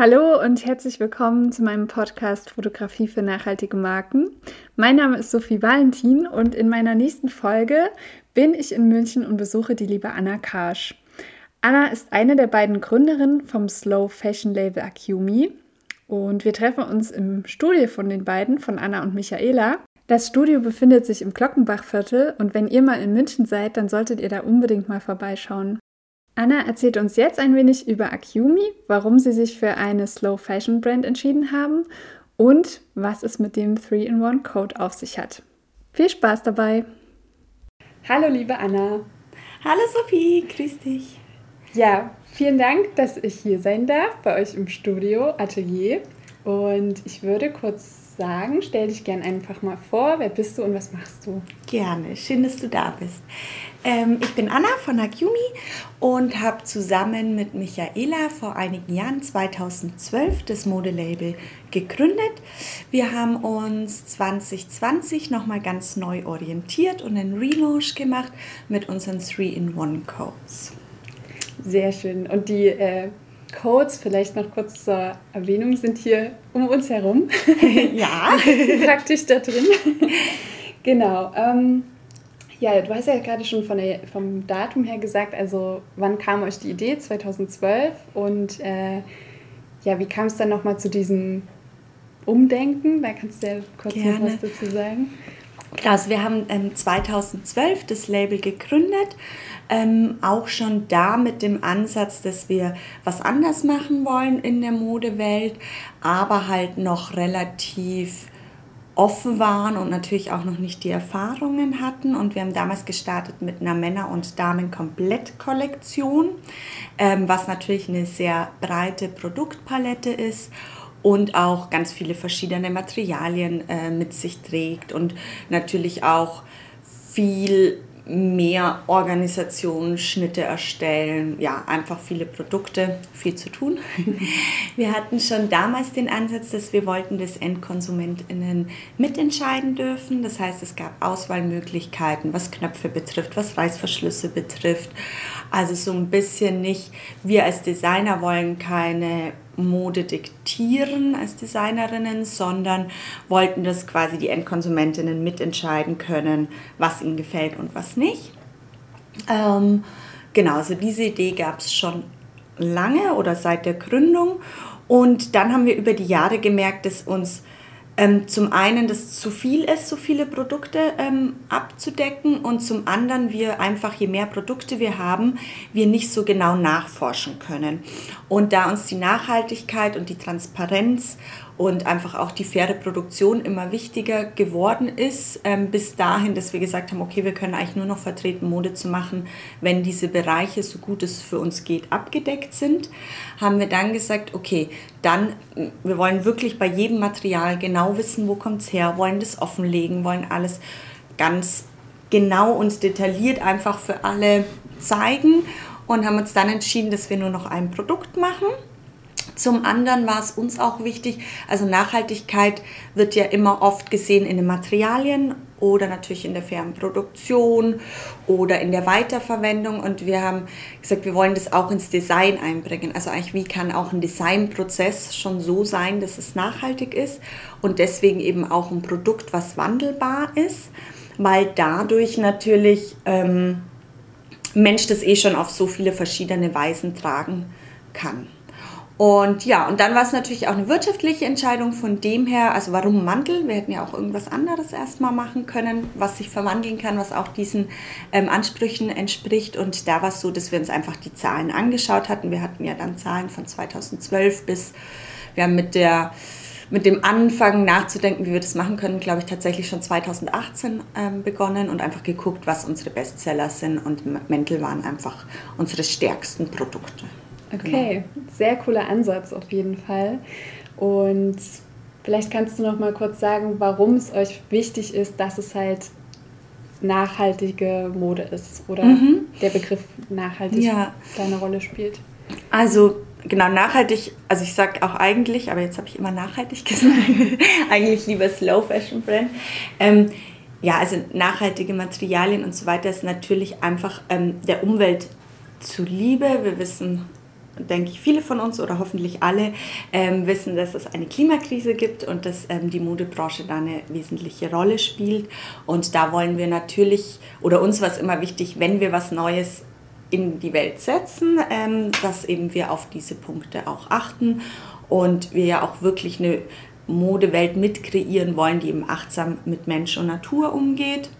Hallo und herzlich willkommen zu meinem Podcast Fotografie für nachhaltige Marken. Mein Name ist Sophie Valentin und in meiner nächsten Folge bin ich in München und besuche die liebe Anna Karsch. Anna ist eine der beiden Gründerinnen vom Slow Fashion Label Akumi und wir treffen uns im Studio von den beiden, von Anna und Michaela. Das Studio befindet sich im Glockenbachviertel und wenn ihr mal in München seid, dann solltet ihr da unbedingt mal vorbeischauen. Anna erzählt uns jetzt ein wenig über Akumi, warum sie sich für eine Slow Fashion Brand entschieden haben und was es mit dem 3-in-1 Code auf sich hat. Viel Spaß dabei! Hallo liebe Anna. Hallo Sophie, grüß dich. Ja, vielen Dank, dass ich hier sein darf bei euch im Studio Atelier. Und ich würde kurz sagen, stell dich gerne einfach mal vor, wer bist du und was machst du? Gerne, schön, dass du da bist. Ähm, ich bin Anna von Nagyumi und habe zusammen mit Michaela vor einigen Jahren, 2012, das Modelabel gegründet. Wir haben uns 2020 nochmal ganz neu orientiert und einen Relaunch gemacht mit unseren 3-in-1-Codes. Sehr schön. Und die äh, Codes, vielleicht noch kurz zur Erwähnung, sind hier um uns herum. Ja. Praktisch da drin. genau. Ähm, ja, du hast ja gerade schon von der, vom Datum her gesagt, also wann kam euch die Idee? 2012 und äh, ja, wie kam es dann nochmal zu diesem Umdenken? Da kannst du ja kurz Gerne. noch was dazu sagen. Also wir haben ähm, 2012 das Label gegründet, ähm, auch schon da mit dem Ansatz, dass wir was anders machen wollen in der Modewelt, aber halt noch relativ offen waren und natürlich auch noch nicht die Erfahrungen hatten. Und wir haben damals gestartet mit einer Männer- und Damen-Komplettkollektion, ähm, was natürlich eine sehr breite Produktpalette ist und auch ganz viele verschiedene Materialien äh, mit sich trägt und natürlich auch viel mehr Organisationen, Schnitte erstellen, ja, einfach viele Produkte, viel zu tun. Wir hatten schon damals den Ansatz, dass wir wollten, dass EndkonsumentInnen mitentscheiden dürfen. Das heißt, es gab Auswahlmöglichkeiten, was Knöpfe betrifft, was Reißverschlüsse betrifft. Also so ein bisschen nicht, wir als Designer wollen keine Mode diktieren als Designerinnen, sondern wollten, dass quasi die Endkonsumentinnen mitentscheiden können, was ihnen gefällt und was nicht. Ähm, genau, also diese Idee gab es schon lange oder seit der Gründung. Und dann haben wir über die Jahre gemerkt, dass uns ähm, zum einen, dass zu viel ist, so viele Produkte ähm, abzudecken und zum anderen, wir einfach, je mehr Produkte wir haben, wir nicht so genau nachforschen können. Und da uns die Nachhaltigkeit und die Transparenz und einfach auch die faire Produktion immer wichtiger geworden ist, ähm, bis dahin, dass wir gesagt haben, okay, wir können eigentlich nur noch vertreten, Mode zu machen, wenn diese Bereiche, so gut es für uns geht, abgedeckt sind, haben wir dann gesagt, okay, dann, wir wollen wirklich bei jedem Material genau wissen, wo kommt es her, wollen das offenlegen, wollen alles ganz genau und detailliert einfach für alle zeigen und haben uns dann entschieden, dass wir nur noch ein Produkt machen zum anderen war es uns auch wichtig, also Nachhaltigkeit wird ja immer oft gesehen in den Materialien oder natürlich in der fairen Produktion oder in der Weiterverwendung. Und wir haben gesagt, wir wollen das auch ins Design einbringen. Also eigentlich, wie kann auch ein Designprozess schon so sein, dass es nachhaltig ist und deswegen eben auch ein Produkt, was wandelbar ist, weil dadurch natürlich ähm, Mensch das eh schon auf so viele verschiedene Weisen tragen kann. Und ja, und dann war es natürlich auch eine wirtschaftliche Entscheidung von dem her, also warum Mantel? Wir hätten ja auch irgendwas anderes erstmal machen können, was sich verwandeln kann, was auch diesen ähm, Ansprüchen entspricht. Und da war es so, dass wir uns einfach die Zahlen angeschaut hatten. Wir hatten ja dann Zahlen von 2012 bis, wir haben mit der mit dem Anfangen nachzudenken, wie wir das machen können, glaube ich, tatsächlich schon 2018 ähm, begonnen und einfach geguckt, was unsere Bestseller sind. Und Mäntel waren einfach unsere stärksten Produkte. Okay, genau. sehr cooler Ansatz auf jeden Fall. Und vielleicht kannst du noch mal kurz sagen, warum es euch wichtig ist, dass es halt nachhaltige Mode ist oder mhm. der Begriff nachhaltig ja. da eine Rolle spielt. Also genau nachhaltig, also ich sage auch eigentlich, aber jetzt habe ich immer nachhaltig gesagt, eigentlich lieber Slow Fashion Brand. Ähm, ja, also nachhaltige Materialien und so weiter ist natürlich einfach ähm, der Umwelt zuliebe. Wir wissen denke ich, viele von uns oder hoffentlich alle ähm, wissen, dass es eine Klimakrise gibt und dass ähm, die Modebranche da eine wesentliche Rolle spielt. Und da wollen wir natürlich, oder uns war es immer wichtig, wenn wir was Neues in die Welt setzen, ähm, dass eben wir auf diese Punkte auch achten und wir ja auch wirklich eine Modewelt mitkreieren wollen, die eben achtsam mit Mensch und Natur umgeht.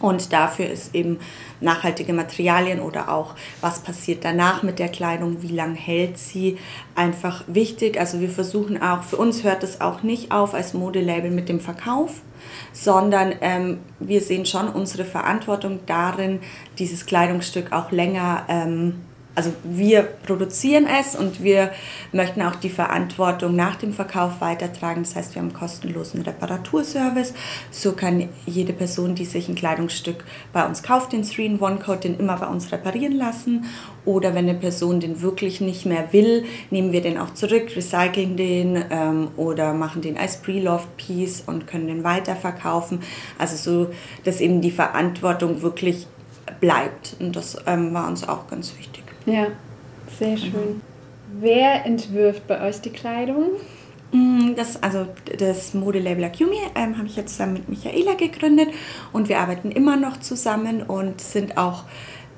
Und dafür ist eben nachhaltige Materialien oder auch, was passiert danach mit der Kleidung, wie lange hält sie, einfach wichtig. Also wir versuchen auch, für uns hört es auch nicht auf als Modelabel mit dem Verkauf, sondern ähm, wir sehen schon unsere Verantwortung darin, dieses Kleidungsstück auch länger ähm, also wir produzieren es und wir möchten auch die Verantwortung nach dem Verkauf weitertragen. Das heißt, wir haben kostenlosen Reparaturservice. So kann jede Person, die sich ein Kleidungsstück bei uns kauft, den 3-in-1-Code, den immer bei uns reparieren lassen. Oder wenn eine Person den wirklich nicht mehr will, nehmen wir den auch zurück, recyceln den ähm, oder machen den als Pre-Loved-Piece und können den weiterverkaufen. Also so, dass eben die Verantwortung wirklich bleibt. Und das ähm, war uns auch ganz wichtig. Ja, sehr schön. Mhm. Wer entwirft bei euch die Kleidung? Mm, das, also das Modelabel Akumi ähm, habe ich jetzt zusammen mit Michaela gegründet und wir arbeiten immer noch zusammen und sind auch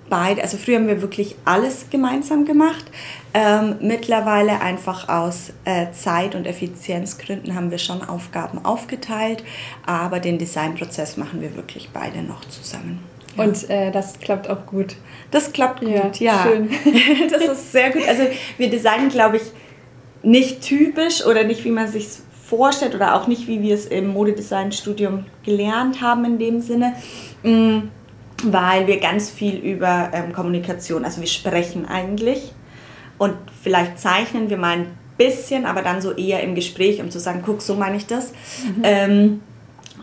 beide, also früher haben wir wirklich alles gemeinsam gemacht. Ähm, mittlerweile einfach aus äh, Zeit- und Effizienzgründen haben wir schon Aufgaben aufgeteilt, aber den Designprozess machen wir wirklich beide noch zusammen. Und äh, das klappt auch gut. Das klappt gut, ja. ja. Schön. das ist sehr gut. Also wir designen, glaube ich, nicht typisch oder nicht, wie man sich vorstellt oder auch nicht, wie wir es im Modedesign-Studium gelernt haben in dem Sinne, mm, weil wir ganz viel über ähm, Kommunikation, also wir sprechen eigentlich und vielleicht zeichnen wir mal ein bisschen, aber dann so eher im Gespräch, um zu sagen, guck, so meine ich das. Mhm. Ähm,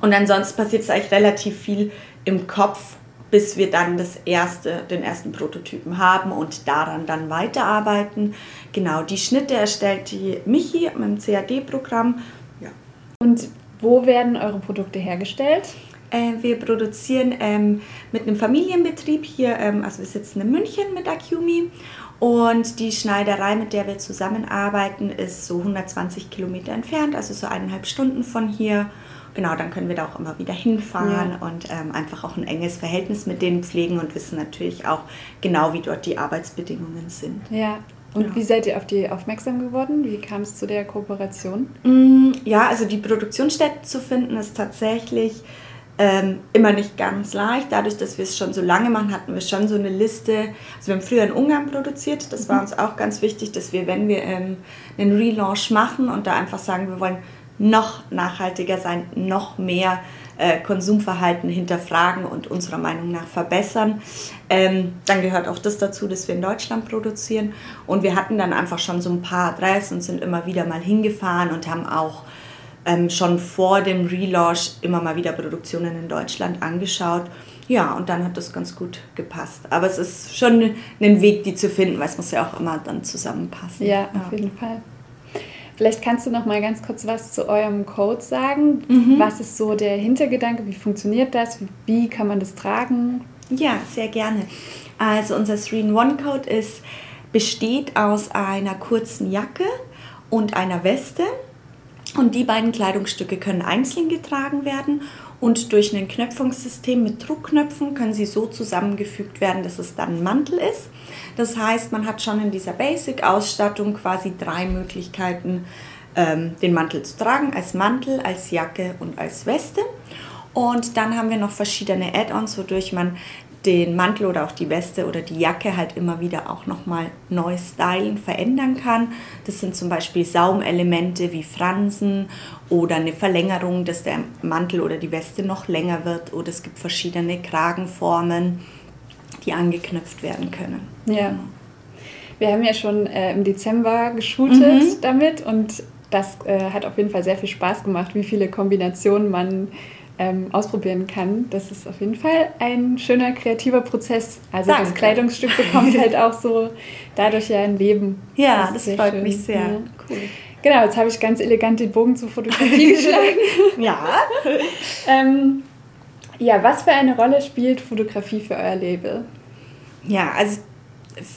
und ansonsten passiert es eigentlich relativ viel im Kopf bis wir dann das erste, den ersten Prototypen haben und daran dann weiterarbeiten. Genau, die Schnitte erstellt die Michi mit dem CAD-Programm. Ja. Und wo werden eure Produkte hergestellt? Äh, wir produzieren ähm, mit einem Familienbetrieb hier, ähm, also wir sitzen in München mit Acumi und die Schneiderei, mit der wir zusammenarbeiten, ist so 120 Kilometer entfernt, also so eineinhalb Stunden von hier genau, dann können wir da auch immer wieder hinfahren ja. und ähm, einfach auch ein enges Verhältnis mit denen pflegen und wissen natürlich auch genau, wie dort die Arbeitsbedingungen sind. Ja. Und ja. wie seid ihr auf die aufmerksam geworden? Wie kam es zu der Kooperation? Mm, ja, also die Produktionsstätte zu finden ist tatsächlich ähm, immer nicht ganz leicht. Dadurch, dass wir es schon so lange machen, hatten wir schon so eine Liste. Also wir haben früher in Ungarn produziert. Das war mhm. uns auch ganz wichtig, dass wir, wenn wir ähm, einen Relaunch machen und da einfach sagen, wir wollen noch nachhaltiger sein, noch mehr äh, Konsumverhalten hinterfragen und unserer Meinung nach verbessern. Ähm, dann gehört auch das dazu, dass wir in Deutschland produzieren. Und wir hatten dann einfach schon so ein paar Adressen und sind immer wieder mal hingefahren und haben auch ähm, schon vor dem Relaunch immer mal wieder Produktionen in Deutschland angeschaut. Ja, und dann hat das ganz gut gepasst. Aber es ist schon ein Weg, die zu finden, weil es muss ja auch immer dann zusammenpassen. Ja, auf ja. jeden Fall. Vielleicht kannst du noch mal ganz kurz was zu eurem Code sagen. Mhm. Was ist so der Hintergedanke? Wie funktioniert das? Wie kann man das tragen? Ja, sehr gerne. Also unser 3-in-1-Code besteht aus einer kurzen Jacke und einer Weste. Und die beiden Kleidungsstücke können einzeln getragen werden und durch ein Knöpfungssystem mit Druckknöpfen können sie so zusammengefügt werden, dass es dann ein Mantel ist. Das heißt, man hat schon in dieser Basic-Ausstattung quasi drei Möglichkeiten, ähm, den Mantel zu tragen, als Mantel, als Jacke und als Weste. Und dann haben wir noch verschiedene Add-ons, wodurch man den Mantel oder auch die Weste oder die Jacke halt immer wieder auch nochmal neu stylen, verändern kann. Das sind zum Beispiel Saumelemente wie Fransen oder eine Verlängerung, dass der Mantel oder die Weste noch länger wird oder es gibt verschiedene Kragenformen die angeknüpft werden können. Ja. Wir haben ja schon äh, im Dezember geshootet mhm. damit und das äh, hat auf jeden Fall sehr viel Spaß gemacht, wie viele Kombinationen man ähm, ausprobieren kann. Das ist auf jeden Fall ein schöner kreativer Prozess. Also Danke. das Kleidungsstück bekommt halt auch so dadurch ja ein Leben. Ja, das, das freut schön. mich sehr. Ja. Cool. Genau, jetzt habe ich ganz elegant den Bogen zur Fotografie geschlagen. ja. ähm, ja, was für eine Rolle spielt Fotografie für euer Label? Ja, also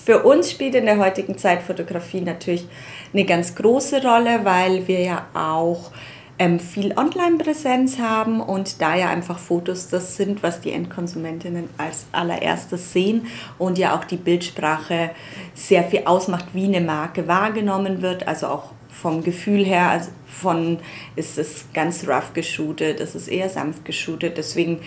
für uns spielt in der heutigen Zeit Fotografie natürlich eine ganz große Rolle, weil wir ja auch ähm, viel Online-Präsenz haben und da ja einfach Fotos das sind, was die Endkonsumentinnen als allererstes sehen und ja auch die Bildsprache sehr viel ausmacht, wie eine Marke wahrgenommen wird, also auch vom Gefühl her, also von ist es ganz rough geshootet, ist es eher sanft geshootet, deswegen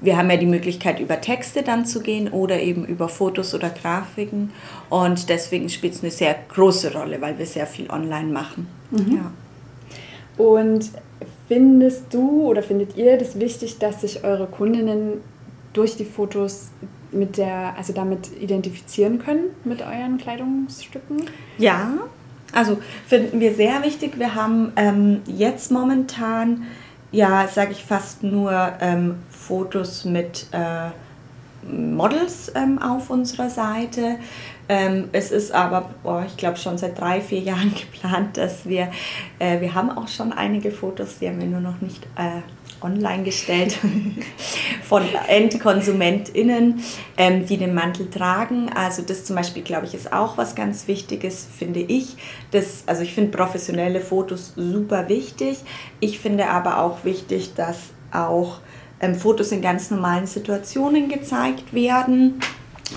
wir haben ja die Möglichkeit, über Texte dann zu gehen oder eben über Fotos oder Grafiken. Und deswegen spielt es eine sehr große Rolle, weil wir sehr viel online machen. Mhm. Ja. Und findest du oder findet ihr das wichtig, dass sich eure Kundinnen durch die Fotos mit der, also damit identifizieren können mit euren Kleidungsstücken? Ja, also finden wir sehr wichtig. Wir haben ähm, jetzt momentan, ja, sage ich fast nur ähm, Fotos mit äh, Models ähm, auf unserer Seite. Ähm, es ist aber, oh, ich glaube, schon seit drei, vier Jahren geplant, dass wir, äh, wir haben auch schon einige Fotos, die haben wir nur noch nicht äh, online gestellt, von EndkonsumentInnen, ähm, die den Mantel tragen. Also das zum Beispiel, glaube ich, ist auch was ganz Wichtiges, finde ich. Das, also ich finde professionelle Fotos super wichtig. Ich finde aber auch wichtig, dass auch ähm, Fotos in ganz normalen Situationen gezeigt werden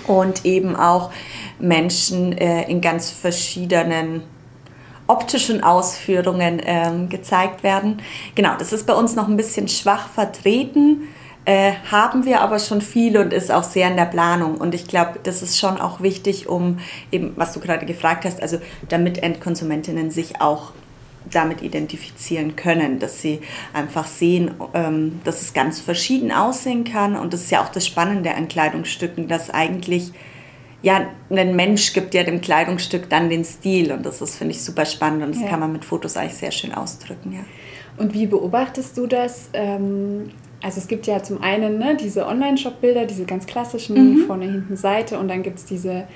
und eben auch Menschen äh, in ganz verschiedenen optischen Ausführungen ähm, gezeigt werden. Genau, das ist bei uns noch ein bisschen schwach vertreten, äh, haben wir aber schon viel und ist auch sehr in der Planung. Und ich glaube, das ist schon auch wichtig, um eben, was du gerade gefragt hast, also damit Endkonsumentinnen sich auch damit identifizieren können, dass sie einfach sehen, ähm, dass es ganz verschieden aussehen kann. Und das ist ja auch das Spannende an Kleidungsstücken, dass eigentlich ja, ein Mensch gibt ja dem Kleidungsstück dann den Stil. Und das ist, finde ich, super spannend und das ja. kann man mit Fotos eigentlich sehr schön ausdrücken. Ja. Und wie beobachtest du das? Ähm, also es gibt ja zum einen ne, diese Online-Shop-Bilder, diese ganz klassischen mhm. vorne, hinten, Seite und dann gibt es diese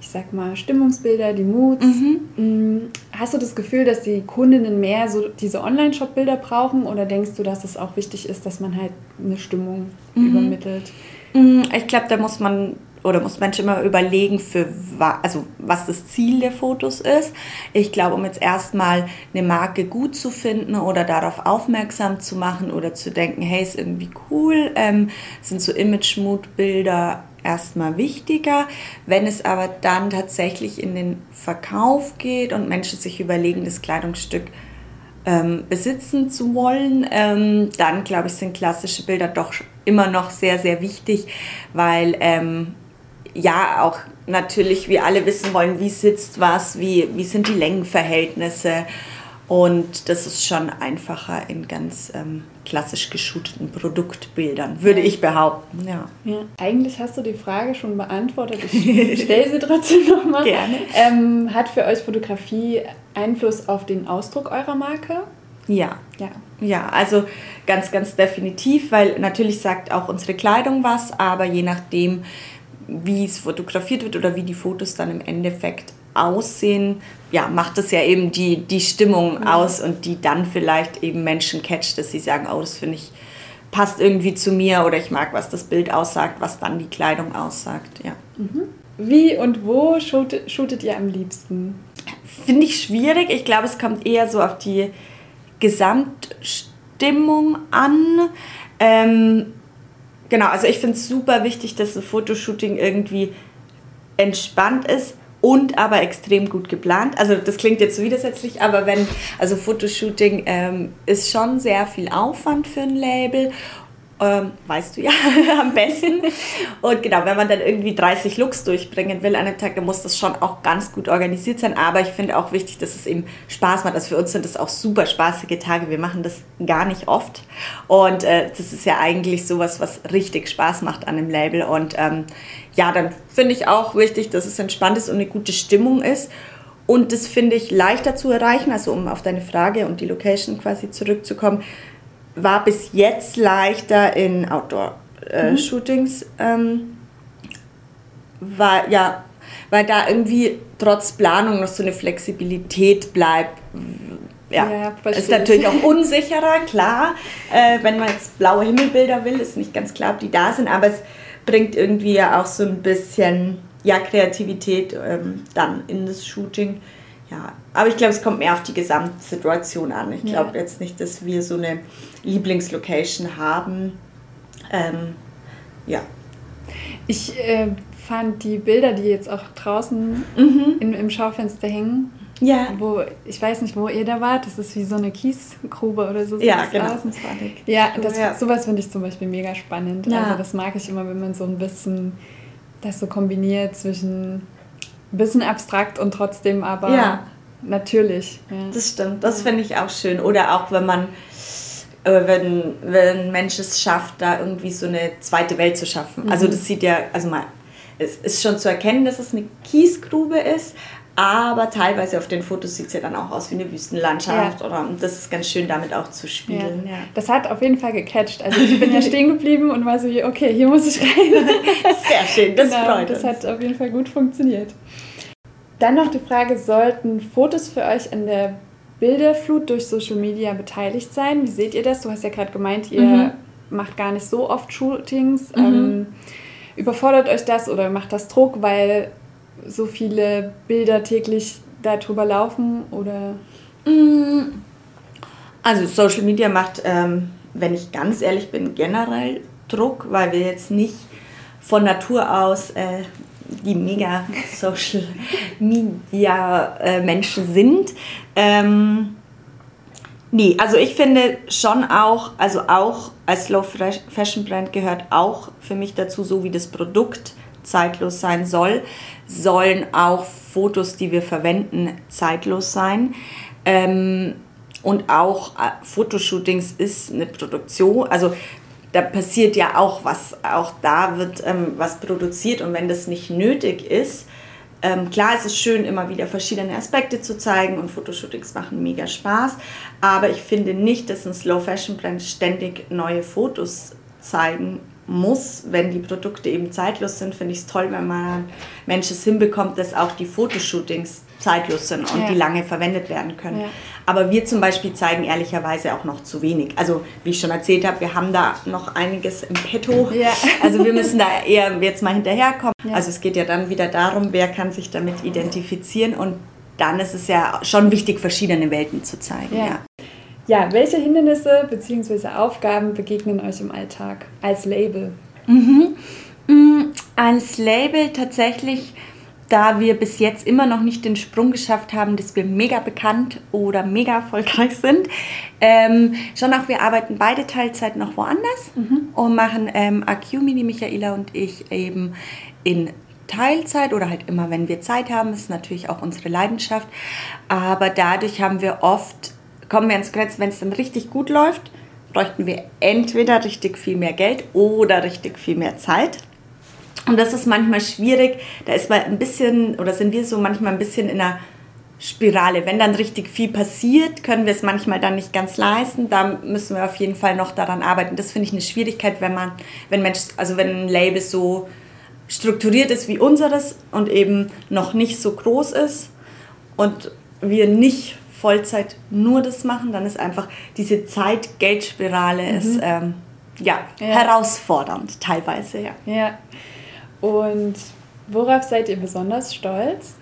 ich sag mal, Stimmungsbilder, die Moods. Mhm. Mm, hast du das Gefühl, dass die Kundinnen mehr so diese Online-Shop-Bilder brauchen oder denkst du, dass es auch wichtig ist, dass man halt eine Stimmung mhm. übermittelt? Mm, ich glaube, da muss man oder muss Menschen immer überlegen, für also was das Ziel der Fotos ist. Ich glaube, um jetzt erstmal eine Marke gut zu finden oder darauf aufmerksam zu machen oder zu denken, hey, ist irgendwie cool, ähm, sind so Image-Mood-Bilder erstmal wichtiger. Wenn es aber dann tatsächlich in den Verkauf geht und Menschen sich überlegen, das Kleidungsstück ähm, besitzen zu wollen, ähm, dann glaube ich, sind klassische Bilder doch immer noch sehr, sehr wichtig, weil ähm, ja auch natürlich wir alle wissen wollen, wie sitzt was, wie, wie sind die Längenverhältnisse und das ist schon einfacher in ganz ähm, klassisch geschooteten Produktbildern, würde ich behaupten. Ja. ja. Eigentlich hast du die Frage schon beantwortet. Ich stelle sie trotzdem nochmal. Gerne. Ähm, hat für euch Fotografie Einfluss auf den Ausdruck eurer Marke? Ja. Ja. Ja, also ganz, ganz definitiv, weil natürlich sagt auch unsere Kleidung was, aber je nachdem, wie es fotografiert wird oder wie die Fotos dann im Endeffekt aussehen, ja, macht es ja eben die, die Stimmung mhm. aus und die dann vielleicht eben Menschen catcht, dass sie sagen, oh, das finde ich, passt irgendwie zu mir oder ich mag, was das Bild aussagt, was dann die Kleidung aussagt, ja. Mhm. Wie und wo shootet, shootet ihr am liebsten? Finde ich schwierig. Ich glaube, es kommt eher so auf die Gesamtstimmung an. Ähm, genau, also ich finde es super wichtig, dass ein Fotoshooting irgendwie entspannt ist, und aber extrem gut geplant. Also das klingt jetzt widersetzlich, aber wenn, also Fotoshooting ähm, ist schon sehr viel Aufwand für ein Label ähm, weißt du ja am besten. Und genau, wenn man dann irgendwie 30 Looks durchbringen will an einem Tag, dann muss das schon auch ganz gut organisiert sein. Aber ich finde auch wichtig, dass es eben Spaß macht. Also für uns sind das auch super spaßige Tage. Wir machen das gar nicht oft. Und äh, das ist ja eigentlich sowas, was richtig Spaß macht an einem Label. Und ähm, ja, dann finde ich auch wichtig, dass es entspannt ist und eine gute Stimmung ist. Und das finde ich leichter zu erreichen, also um auf deine Frage und die Location quasi zurückzukommen war bis jetzt leichter in Outdoor-Shootings. Äh, mhm. ähm, war, ja, weil da irgendwie trotz Planung noch so eine Flexibilität bleibt. Ja, ja ist natürlich auch unsicherer, klar. Äh, wenn man jetzt blaue Himmelbilder will, ist nicht ganz klar, ob die da sind, aber es bringt irgendwie ja auch so ein bisschen ja, Kreativität ähm, dann in das Shooting. Ja, aber ich glaube, es kommt mehr auf die Gesamtsituation an. Ich glaube ja. jetzt nicht, dass wir so eine Lieblingslocation haben. Ähm, ja. Ich äh, fand die Bilder, die jetzt auch draußen mhm. in, im Schaufenster hängen, ja. Wo, ich weiß nicht, wo ihr da wart. Das ist wie so eine Kiesgrube oder so. Ja, genau. Ja, das, ja. sowas finde ich zum Beispiel mega spannend. Ja. Also das mag ich immer, wenn man so ein bisschen das so kombiniert zwischen ein bisschen abstrakt und trotzdem aber ja. natürlich. Ja. Das stimmt, das finde ich auch schön. Oder auch wenn man, äh, wenn, wenn ein Mensch es schafft, da irgendwie so eine zweite Welt zu schaffen. Also mhm. Also das sieht ja, also mal, es ist schon zu erkennen, dass es eine Kiesgrube ist, aber teilweise auf den Fotos sieht es ja dann auch aus wie eine Wüstenlandschaft. Ja. Oder, und das ist ganz schön, damit auch zu spielen. Ja. Ja. Das hat auf jeden Fall gecatcht. Also ich bin ja stehen geblieben und war so, okay, hier muss ich rein. Sehr schön, das genau, freut uns. Das hat auf jeden Fall gut funktioniert. Dann noch die Frage, sollten Fotos für euch an der Bilderflut durch Social Media beteiligt sein? Wie seht ihr das? Du hast ja gerade gemeint, ihr mhm. macht gar nicht so oft Shootings. Mhm. Ähm, überfordert euch das oder macht das Druck, weil so viele Bilder täglich darüber laufen oder? Mm. Also Social Media macht, ähm, wenn ich ganz ehrlich bin, generell Druck, weil wir jetzt nicht von Natur aus äh, die mega Social Media äh, Menschen sind. Ähm, nee, also ich finde schon auch, also auch als Slow Fashion Brand gehört auch für mich dazu, so wie das Produkt zeitlos sein soll, sollen auch Fotos, die wir verwenden, zeitlos sein. Ähm, und auch äh, Fotoshootings ist eine Produktion, also da passiert ja auch was, auch da wird ähm, was produziert. Und wenn das nicht nötig ist, ähm, klar, es ist schön, immer wieder verschiedene Aspekte zu zeigen und Fotoshootings machen mega Spaß, aber ich finde nicht, dass ein Slow Fashion Brand ständig neue Fotos zeigen muss, wenn die Produkte eben zeitlos sind, finde ich es toll, wenn man Menschen es hinbekommt, dass auch die Fotoshootings zeitlos sind und ja. die lange verwendet werden können. Ja. Aber wir zum Beispiel zeigen ehrlicherweise auch noch zu wenig. Also wie ich schon erzählt habe, wir haben da noch einiges im Petto. Ja. Also wir müssen da eher jetzt mal hinterherkommen. Also es geht ja dann wieder darum, wer kann sich damit identifizieren und dann ist es ja schon wichtig, verschiedene Welten zu zeigen. Ja. Welche Hindernisse bzw. Aufgaben begegnen euch im Alltag als Label? Mhm. Mm, als Label tatsächlich, da wir bis jetzt immer noch nicht den Sprung geschafft haben, dass wir mega bekannt oder mega erfolgreich sind. Ähm, schon auch, wir arbeiten beide Teilzeit noch woanders mhm. und machen ähm, Acumi, die Michaela und ich, eben in Teilzeit oder halt immer, wenn wir Zeit haben. Das ist natürlich auch unsere Leidenschaft. Aber dadurch haben wir oft kommen wir ins Grenz, wenn es dann richtig gut läuft, bräuchten wir entweder richtig viel mehr Geld oder richtig viel mehr Zeit. Und das ist manchmal schwierig. Da ist man ein bisschen, oder sind wir so manchmal ein bisschen in einer Spirale. Wenn dann richtig viel passiert, können wir es manchmal dann nicht ganz leisten. Da müssen wir auf jeden Fall noch daran arbeiten. Das finde ich eine Schwierigkeit, wenn man, wenn Mensch, also wenn ein Label so strukturiert ist wie unseres und eben noch nicht so groß ist und wir nicht Vollzeit nur das machen, dann ist einfach diese Zeit-Geld-Spirale mhm. ist ähm, ja, ja, herausfordernd teilweise. Ja. ja. Und worauf seid ihr besonders stolz?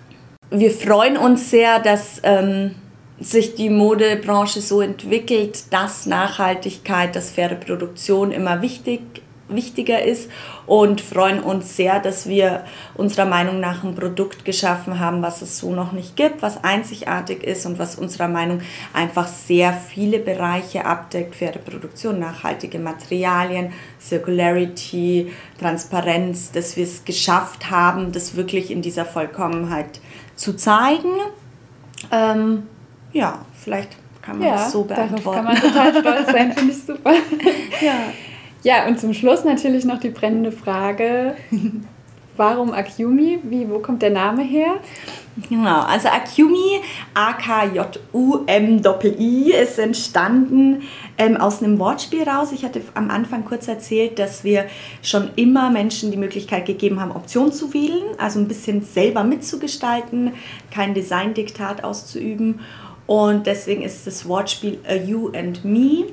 Wir freuen uns sehr, dass ähm, sich die Modebranche so entwickelt, dass Nachhaltigkeit, dass faire Produktion immer wichtig wichtiger ist und freuen uns sehr, dass wir unserer Meinung nach ein Produkt geschaffen haben, was es so noch nicht gibt, was einzigartig ist und was unserer Meinung einfach sehr viele Bereiche abdeckt, faire Produktion, nachhaltige Materialien, Circularity, Transparenz, dass wir es geschafft haben, das wirklich in dieser Vollkommenheit zu zeigen. Ähm, ja, vielleicht kann man ja, das so beantworten. Darauf kann man total stolz sein, finde ich super. ja. Ja, und zum Schluss natürlich noch die brennende Frage, warum Akumi? Wie, wo kommt der Name her? Genau, also Akumi, A-K-J-U-M-I, ist entstanden ähm, aus einem Wortspiel raus. Ich hatte am Anfang kurz erzählt, dass wir schon immer Menschen die Möglichkeit gegeben haben, Optionen zu wählen, also ein bisschen selber mitzugestalten, kein Design-Diktat auszuüben. Und deswegen ist das Wortspiel A You and Me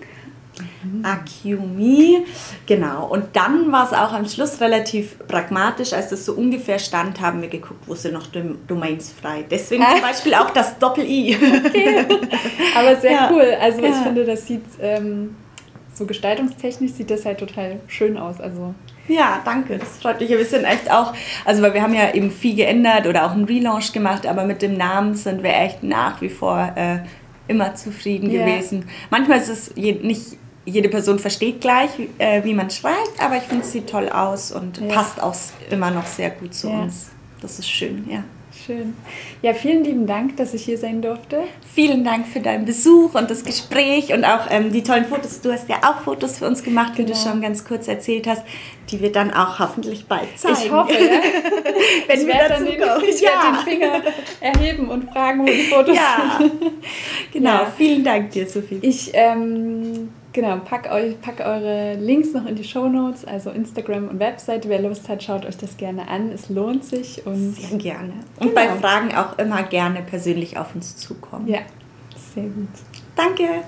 Mhm. Acumi. Genau. Und dann war es auch am Schluss relativ pragmatisch, als das so ungefähr stand, haben wir geguckt, wo sind noch Domains frei. Deswegen zum Beispiel auch das Doppel-I. Okay. Aber sehr ja. cool. Also ja. ich finde, das sieht ähm, so gestaltungstechnisch sieht das halt total schön aus. Also ja, danke. Das freut mich. Wir sind echt auch, also weil wir haben ja eben viel geändert oder auch einen Relaunch gemacht, aber mit dem Namen sind wir echt nach wie vor äh, immer zufrieden yeah. gewesen. Manchmal ist es je, nicht jede Person versteht gleich, äh, wie man schreibt, aber ich finde, es sieht toll aus und ja. passt auch immer noch sehr gut zu ja. uns. Das ist schön, ja. Schön. Ja, vielen lieben Dank, dass ich hier sein durfte. Vielen Dank für deinen Besuch und das Gespräch und auch ähm, die tollen Fotos. Du hast ja auch Fotos für uns gemacht, genau. wie du schon ganz kurz erzählt hast, die wir dann auch hoffentlich bald zeigen. Ich hoffe, ja. Wenn ich wir dazu den, kommen. Ich ja. werde den Finger erheben und fragen, wo die Fotos ja. sind. Genau, ja. vielen Dank dir, Sophie. Ich ähm, Genau, pack, euch, pack eure Links noch in die Show Notes, also Instagram und Website. Wer Lust hat, schaut euch das gerne an. Es lohnt sich. Und Sehr gerne. Und genau. bei Fragen auch immer gerne persönlich auf uns zukommen. Ja, sehr gut. Danke.